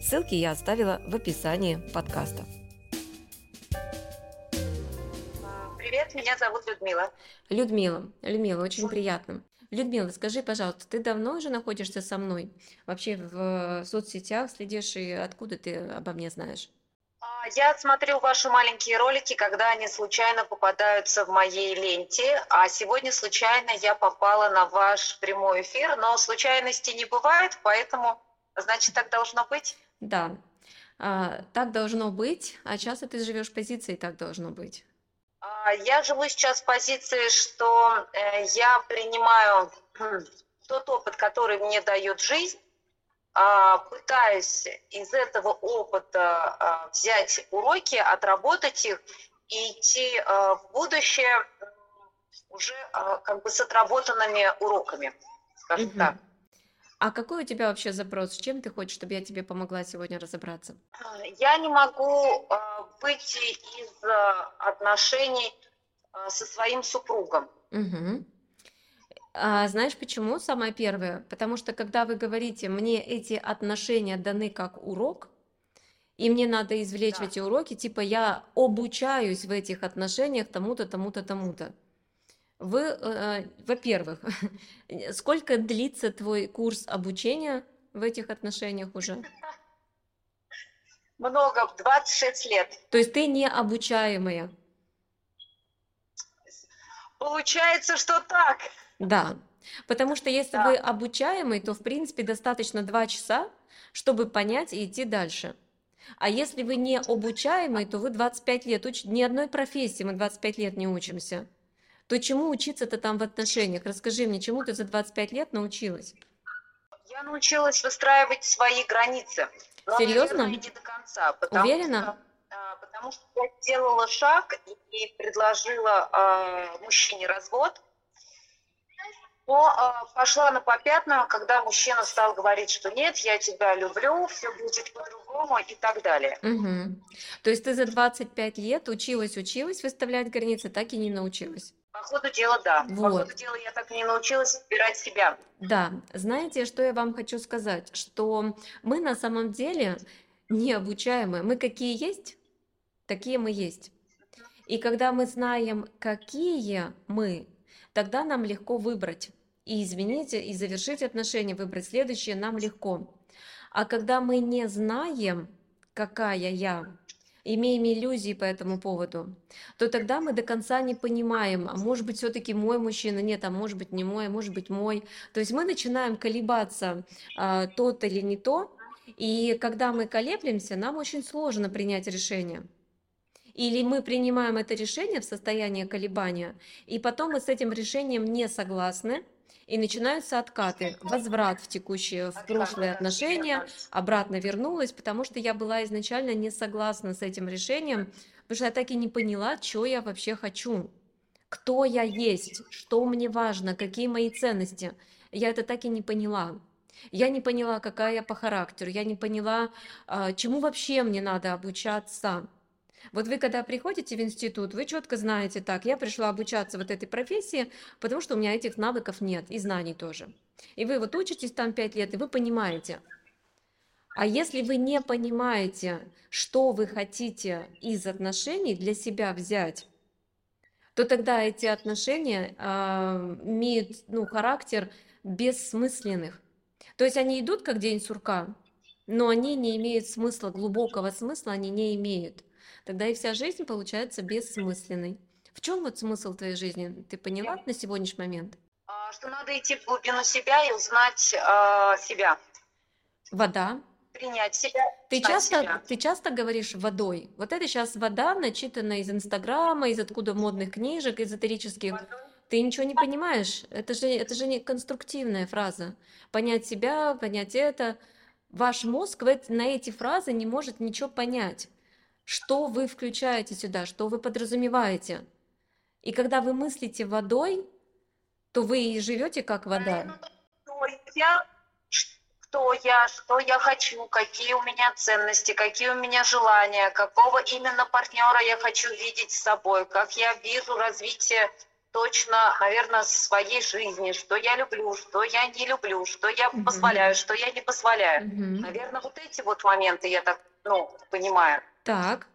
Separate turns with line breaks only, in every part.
Ссылки я оставила в описании подкаста.
Привет, меня зовут Людмила.
Людмила, Людмила, очень приятно. Людмила, скажи, пожалуйста, ты давно уже находишься со мной? Вообще в соцсетях следишь и откуда ты обо мне знаешь?
А, я смотрю ваши маленькие ролики, когда они случайно попадаются в моей ленте, а сегодня случайно я попала на ваш прямой эфир, но случайности не бывает, поэтому, значит, так должно быть?
Да, а, так должно быть, а часто ты живешь в позиции «так должно быть».
А, я живу сейчас в позиции, что э, я принимаю хм, тот опыт, который мне дает жизнь, а, пытаюсь из этого опыта взять уроки, отработать их и идти в будущее уже как бы с отработанными уроками, скажем угу. так.
А какой у тебя вообще запрос? Чем ты хочешь, чтобы я тебе помогла сегодня разобраться?
Я не могу а, выйти из а, отношений а, со своим супругом.
Угу. А знаешь почему? Самое первое. Потому что когда вы говорите, мне эти отношения даны как урок, и мне надо извлечь да. эти уроки, типа я обучаюсь в этих отношениях тому-то, тому-то, тому-то. Вы, э, во-первых, сколько длится твой курс обучения в этих отношениях уже?
Много, 26 лет.
То есть ты не обучаемая?
Получается, что так.
Да, потому что если да. вы обучаемый, то в принципе достаточно 2 часа, чтобы понять и идти дальше. А если вы не обучаемый, то вы 25 лет учите. Ни одной профессии мы 25 лет не учимся то чему учиться-то там в отношениях? Расскажи мне, чему ты за 25 лет научилась?
Я научилась выстраивать свои границы.
Но, Серьезно?
Наверное, не до конца. Потому
Уверена?
Что, а, потому что я сделала шаг и предложила э, мужчине развод. Но э, пошла на попятную, когда мужчина стал говорить, что нет, я тебя люблю, все будет по-другому и так далее.
Угу. То есть ты за 25 лет училась, училась выставлять границы, так и не научилась?
По ходу дела, да. Вот. По ходу дела я так и не научилась избирать себя.
Да, знаете, что я вам хочу сказать? Что мы на самом деле необучаемые. Мы какие есть, такие мы есть. И когда мы знаем, какие мы, тогда нам легко выбрать. И изменить, и завершить отношения, выбрать следующее нам легко. А когда мы не знаем, какая я, имеем иллюзии по этому поводу, то тогда мы до конца не понимаем, а может быть все-таки мой мужчина, нет, а может быть не мой, а может быть мой. То есть мы начинаем колебаться, а, тот или не то, и когда мы колеблемся, нам очень сложно принять решение. Или мы принимаем это решение в состоянии колебания, и потом мы с этим решением не согласны, и начинаются откаты, возврат в текущие, в прошлые отношения, обратно вернулась, потому что я была изначально не согласна с этим решением, потому что я так и не поняла, что я вообще хочу, кто я есть, что мне важно, какие мои ценности. Я это так и не поняла. Я не поняла, какая я по характеру, я не поняла, а, чему вообще мне надо обучаться. Вот вы, когда приходите в институт, вы четко знаете, так, я пришла обучаться вот этой профессии, потому что у меня этих навыков нет, и знаний тоже. И вы вот учитесь там пять лет, и вы понимаете. А если вы не понимаете, что вы хотите из отношений для себя взять, то тогда эти отношения э, имеют ну, характер бессмысленных. То есть они идут как день сурка, но они не имеют смысла, глубокого смысла они не имеют тогда и вся жизнь получается бессмысленной. В чем вот смысл твоей жизни? Ты поняла на сегодняшний момент?
А, что надо идти в глубину себя и узнать э, себя.
Вода.
Принять себя.
Ты часто, себя. ты часто говоришь водой. Вот это сейчас вода, начитанная из Инстаграма, из откуда модных книжек, эзотерических. Водой. Ты ничего не понимаешь. Это же, это же не конструктивная фраза. Понять себя, понять это. Ваш мозг на эти фразы не может ничего понять. Что вы включаете сюда, что вы подразумеваете. И когда вы мыслите водой, то вы и живете как вода.
Кто я, кто я, что я хочу, какие у меня ценности, какие у меня желания, какого именно партнера я хочу видеть с собой, как я вижу развитие точно, наверное, своей жизни, что я люблю, что я не люблю, что я
Мгм.
позволяю, что я не позволяю.
Мгм.
Наверное, вот эти вот моменты я так, ну, понимаю.
Так.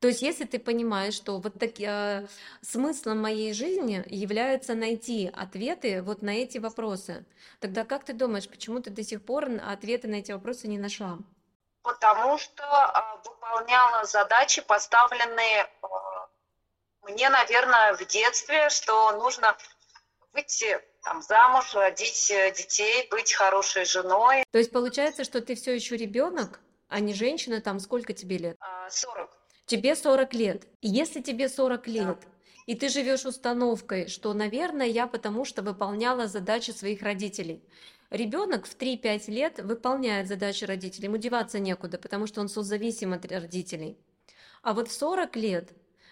То есть, если ты понимаешь, что вот так, э, смыслом моей жизни является найти ответы вот на эти вопросы, тогда как ты думаешь, почему ты до сих пор ответы на эти вопросы не нашла?
Потому что а, выполняла задачи, поставленные а, мне, наверное, в детстве, что нужно выйти там, замуж, родить э, детей, быть хорошей женой.
То есть получается, что ты все еще ребенок, а не женщина, там сколько тебе лет?
А, 40.
Тебе 40 лет. И если тебе 40
Да.
лет, и ты живешь установкой, что, наверное, я потому что выполняла задачи своих родителей. Ребенок в 3-5 лет выполняет задачи родителей, ему деваться некуда, потому что он созависим от родителей. А вот в 40 лет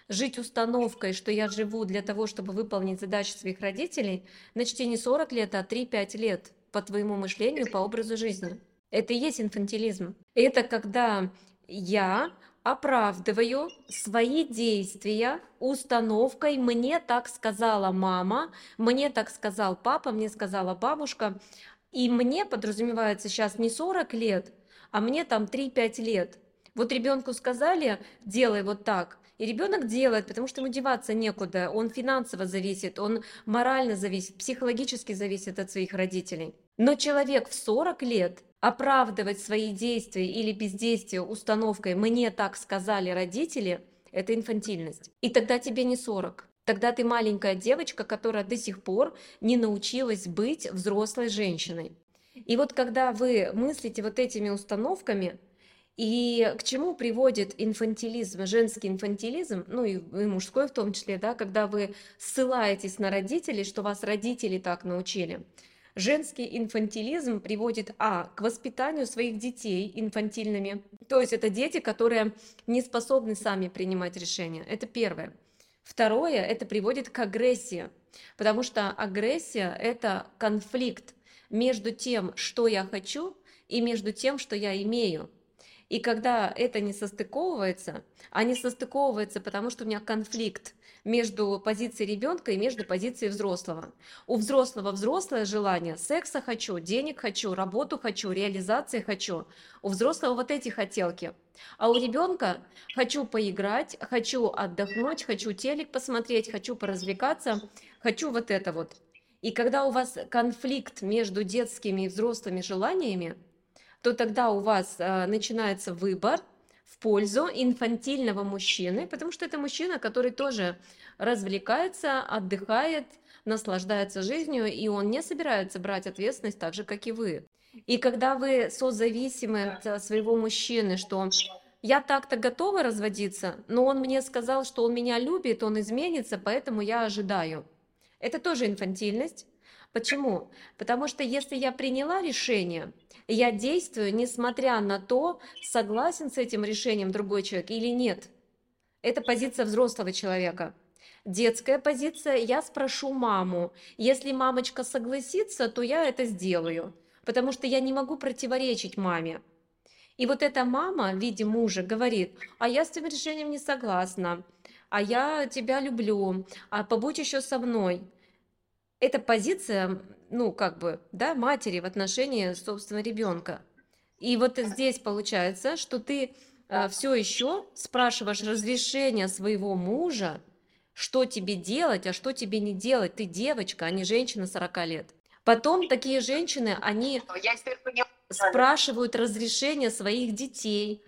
жить установкой, что я живу для того, чтобы выполнить задачи своих родителей, значит, тебе не 40 лет, а 3-5 лет по твоему мышлению, по образу жизни. Это и есть инфантилизм. Это когда я оправдываю свои действия установкой «мне так сказала мама», «мне так сказал папа», «мне сказала бабушка». И мне подразумевается сейчас не 40 лет, а мне там 3-5 лет. Вот ребенку сказали «делай вот так», и ребенок делает, потому что ему деваться некуда. Он финансово зависит, он морально зависит, психологически зависит от своих родителей. Но человек в 40 лет оправдывать свои действия или бездействие установкой «мне так сказали родители» – это инфантильность. И тогда тебе не 40. Тогда ты маленькая девочка, которая до сих пор не научилась быть взрослой женщиной. И вот когда вы мыслите вот этими установками, и к чему приводит инфантилизм, женский инфантилизм, ну и, и мужской в том числе, да, когда вы ссылаетесь на родителей, что вас родители так научили. Женский инфантилизм приводит, а, к воспитанию своих детей инфантильными, то есть это дети, которые не способны сами принимать решения, это первое. Второе, это приводит к агрессии, потому что агрессия – это конфликт между тем, что я хочу, и между тем, что я имею. И когда это не состыковывается, а не состыковывается, потому что у меня конфликт между позицией ребенка и между позицией взрослого. У взрослого взрослое желание, секса хочу, денег хочу, работу хочу, реализации хочу. У взрослого вот эти хотелки. А у ребенка хочу поиграть, хочу отдохнуть, хочу телек посмотреть, хочу поразвлекаться, хочу вот это вот. И когда у вас конфликт между детскими и взрослыми желаниями, то тогда у вас э, начинается выбор в пользу инфантильного мужчины, потому что это мужчина, который тоже развлекается, отдыхает, наслаждается жизнью, и он не собирается брать ответственность так же, как и вы. И когда вы созависимы от э, своего мужчины, что я так-то готова разводиться, но он мне сказал, что он меня любит, он изменится, поэтому я ожидаю. Это тоже инфантильность. Почему? Потому что если я приняла решение, я действую, несмотря на то, согласен с этим решением другой человек или нет. Это позиция взрослого человека. Детская позиция, я спрошу маму. Если мамочка согласится, то я это сделаю, потому что я не могу противоречить маме. И вот эта мама в виде мужа говорит, а я с этим решением не согласна, а я тебя люблю, а побудь еще со мной. Это позиция, ну, как бы, да, матери в отношении, собственно, ребенка. И вот здесь получается, что ты э, все еще спрашиваешь разрешение своего мужа, что тебе делать, а что тебе не делать. Ты девочка, а не женщина 40 лет. Потом такие женщины, они
поняла.
спрашивают разрешение своих детей.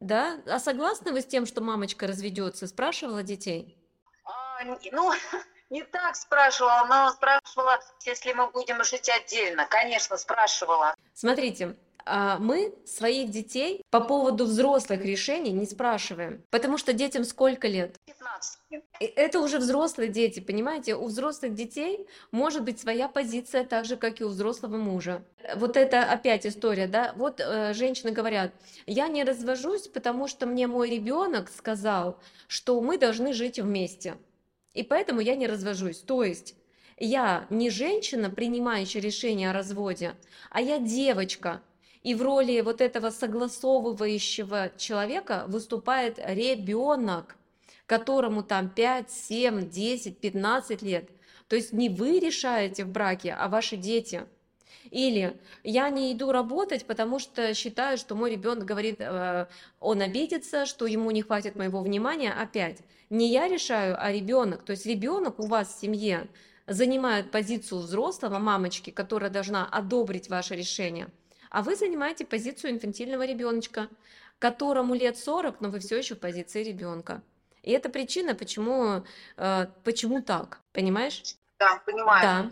Да? А согласны вы с тем, что мамочка разведется? Спрашивала детей?
А, ну, не так спрашивала, но спрашивала, если мы будем жить отдельно. Конечно, спрашивала.
Смотрите, А мы своих детей по поводу взрослых решений не спрашиваем, потому что детям сколько лет?
15.
Это уже взрослые дети, понимаете? У взрослых детей может быть своя позиция, так же, как и у взрослого мужа. Вот это опять история, да? Вот э, женщины говорят, я не развожусь, потому что мне мой ребенок сказал, что мы должны жить вместе, и поэтому я не развожусь. То есть я не женщина, принимающая решение о разводе, а я девочка, и в роли вот этого согласовывающего человека выступает ребенок, которому там 5, 7, 10, 15 лет. То есть не вы решаете в браке, а ваши дети. Или я не иду работать, потому что считаю, что мой ребенок говорит, э, он обидится, что ему не хватит моего внимания. Опять, не я решаю, а ребенок. То есть ребенок у вас в семье занимает позицию взрослого мамочки, которая должна одобрить ваше решение – а вы занимаете позицию инфантильного ребеночка, которому лет 40, но вы все еще в позиции ребенка. И это причина, почему, э, почему так, понимаешь?
Да, понимаю.
Да.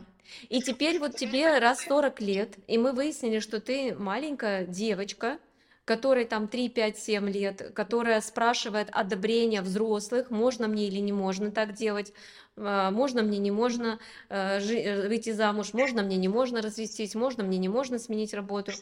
И теперь вот тебе раз 40 лет, и мы выяснили, что ты маленькая девочка, которой там 3, 5, 7 лет, которая спрашивает одобрения взрослых, можно мне или не можно так делать, а, можно мне, не можно э, э, выйти замуж, можно мне, не можно развестись, можно мне, не можно сменить работу.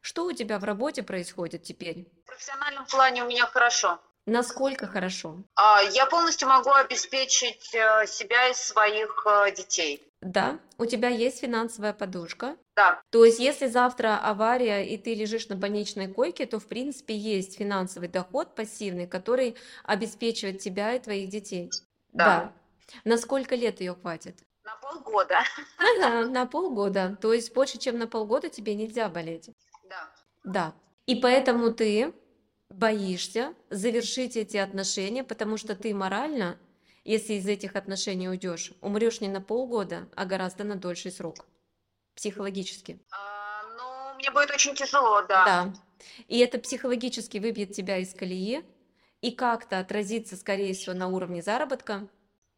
Что у тебя в работе происходит теперь?
В профессиональном плане у меня хорошо.
Насколько хорошо?
А, я полностью могу обеспечить э, себя и своих детей.
Да, у тебя есть финансовая подушка.
Да.
То есть, если завтра авария и ты лежишь на больничной койке, то в принципе есть финансовый доход пассивный, который обеспечивает тебя и твоих детей.
Да.
Да. На сколько лет ее хватит?
На полгода.
Ага, на полгода. То есть больше, чем на полгода тебе нельзя болеть.
Да.
Да. И поэтому ты боишься завершить эти отношения, потому что ты морально если из этих отношений уйдешь, умрешь не на полгода, а гораздо на дольший срок. Психологически.
А, ну, мне будет очень тяжело, да.
Да. И это психологически выбьет тебя из колеи и как-то отразится, скорее всего, на уровне заработка.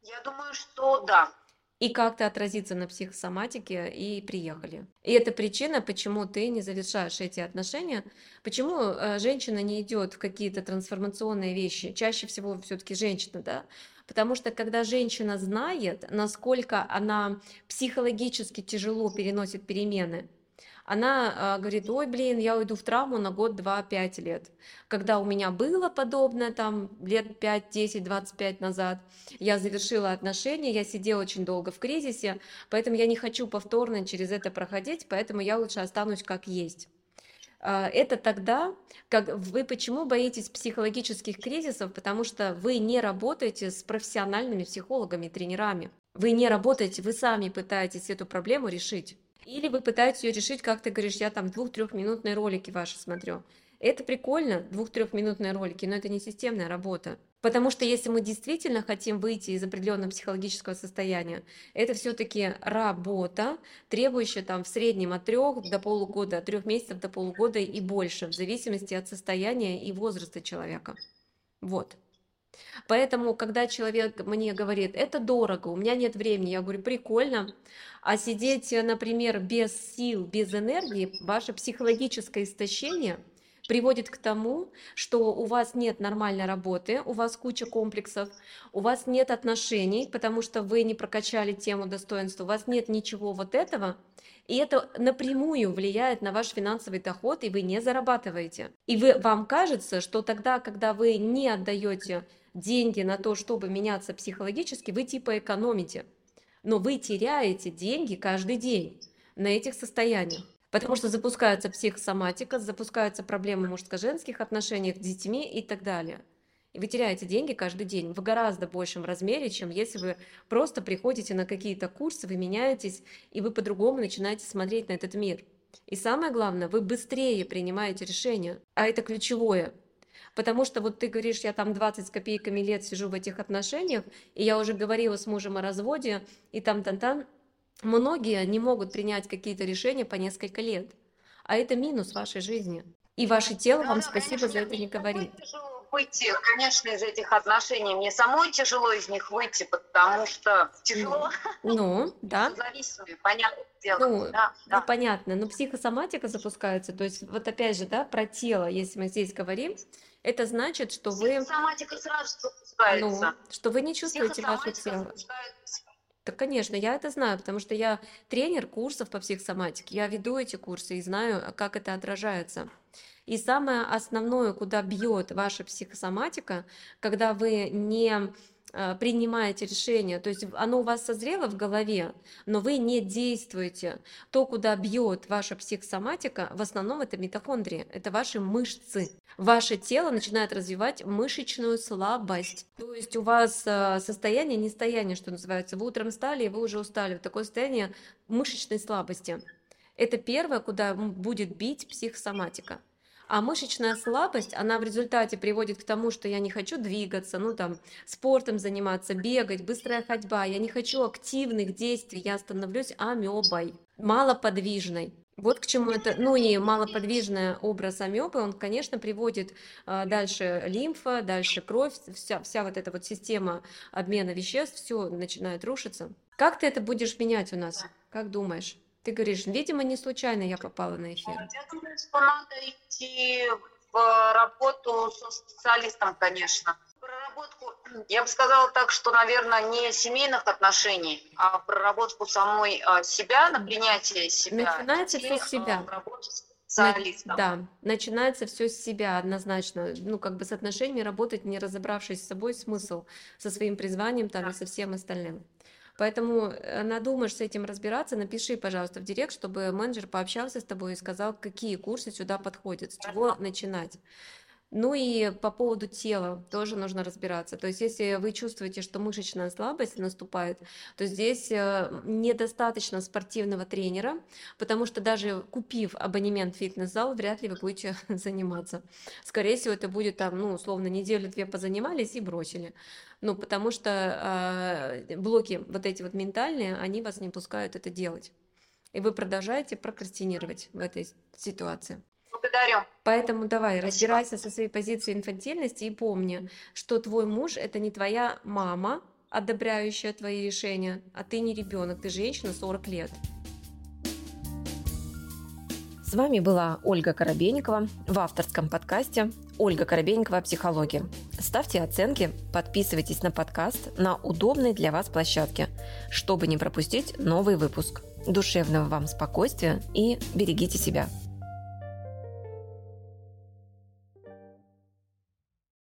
Я думаю, что да
и как-то отразиться на психосоматике, и приехали. И это причина, почему ты не завершаешь эти отношения, почему э, женщина не идет в какие-то трансформационные вещи, чаще всего все-таки женщина, да, потому что когда женщина знает, насколько она психологически тяжело переносит перемены, она э, говорит, ой, блин, я уйду в травму на год, два, пять лет. Когда у меня было подобное, там, лет 5, 10, 25 назад, я завершила отношения, я сидела очень долго в кризисе, поэтому я не хочу повторно через это проходить, поэтому я лучше останусь как есть. А, это тогда, как вы почему боитесь психологических кризисов, потому что вы не работаете с профессиональными психологами, тренерами. Вы не работаете, вы сами пытаетесь эту проблему решить. Или вы пытаетесь ее решить, как ты говоришь, я там двух-трехминутные ролики ваши смотрю. Это прикольно, двух-трехминутные ролики, но это не системная работа. Потому что если мы действительно хотим выйти из определенного психологического состояния, это все-таки работа, требующая там в среднем от трех до полугода, от трех месяцев до полугода и больше, в зависимости от состояния и возраста человека. Вот. Поэтому, когда человек мне говорит, это дорого, у меня нет времени, я говорю, прикольно, а сидеть, например, без сил, без энергии, ваше психологическое истощение приводит к тому, что у вас нет нормальной работы, у вас куча комплексов, у вас нет отношений, потому что вы не прокачали тему достоинства, у вас нет ничего вот этого, и это напрямую влияет на ваш финансовый доход, и вы не зарабатываете. И вы, вам кажется, что тогда, когда вы не отдаете деньги на то, чтобы меняться психологически, вы типа экономите. Но вы теряете деньги каждый день на этих состояниях. Потому что запускается психосоматика, запускаются проблемы мужско-женских отношений с детьми и так далее. И вы теряете деньги каждый день в гораздо большем размере, чем если вы просто приходите на какие-то курсы, вы меняетесь, и вы по-другому начинаете смотреть на этот мир. И самое главное, вы быстрее принимаете решения, а это ключевое – Потому что вот ты говоришь, я там 20 с копейками лет сижу в этих отношениях, и я уже говорила с мужем о разводе, и там-там-там. Многие не могут принять какие-то решения по несколько лет. А это минус вашей жизни. И ваше тело вам спасибо за это не говорит.
выйти, конечно, из этих отношений. Мне самой тяжело из них выйти, потому что тяжело.
Ну, да.
Зависимые, понятное дело.
Ну,
да,
ну,
да.
понятно. Но психосоматика запускается. То есть, вот опять же, да, про тело, если мы здесь говорим, это значит, что вы,
Психосоматика сразу
ну,
запускается.
что вы не чувствуете
Психосоматика
тело. Да, конечно, я это знаю, потому что я тренер курсов по психосоматике. Я веду эти курсы и знаю, как это отражается. И самое основное, куда бьет ваша психосоматика, когда вы не принимаете решение, то есть оно у вас созрело в голове, но вы не действуете. То, куда бьет ваша психосоматика, в основном это митохондрии, это ваши мышцы. Ваше тело начинает развивать мышечную слабость. То есть у вас э, состояние нестояние, что называется. Вы утром встали, и вы уже устали. Такое состояние мышечной слабости. Это первое, куда будет бить психосоматика. А мышечная слабость, она в результате приводит к тому, что я не хочу двигаться, ну там, спортом заниматься, бегать, быстрая ходьба, я не хочу активных действий, я становлюсь амебой, малоподвижной. Вот к чему это, ну и малоподвижный образ амебы, он, конечно, приводит а, дальше лимфа, дальше кровь, вся, вся вот эта вот система обмена веществ, все начинает рушиться. Как ты это будешь менять у нас? Как думаешь? Ты говоришь, видимо, не случайно я попала на эфир.
Я думаю, что надо идти в работу со специалистом, конечно. Проработку, я бы сказала так, что, наверное, не семейных отношений, а проработку самой а, себя, на принятие себя.
Начинается все с себя.
специалистом.
Да, начинается все с себя однозначно. Ну, как бы с отношениями работать, не разобравшись с собой, смысл со своим призванием там и со всем остальным. Поэтому э, надумаешь с этим разбираться, напиши, пожалуйста, в директ, чтобы менеджер пообщался с тобой и сказал, какие курсы сюда подходят, с чего начинать. Ну и по поводу тела тоже нужно разбираться. То есть, если вы чувствуете, что мышечная слабость наступает, то здесь э, недостаточно спортивного тренера, потому что даже купив абонемент в фитнес-зал, вряд ли вы будете заниматься. Скорее всего, это будет там, ну, условно, неделю-две позанимались и бросили. Ну, потому что э, блоки вот эти вот ментальные, они вас не пускают это делать. И вы продолжаете прокрастинировать в этой ситуации.
Благодарю.
Поэтому давай,
Спасибо.
разбирайся со своей позицией инфантильности и помни, что твой муж это не твоя мама, одобряющая твои решения, а ты не ребенок, ты женщина 40 лет. С вами была Ольга Коробейникова в авторском подкасте «Ольга Коробейникова. Психология». Ставьте оценки, подписывайтесь на подкаст на удобной для вас площадке, чтобы не пропустить новый выпуск. Душевного вам спокойствия и берегите себя.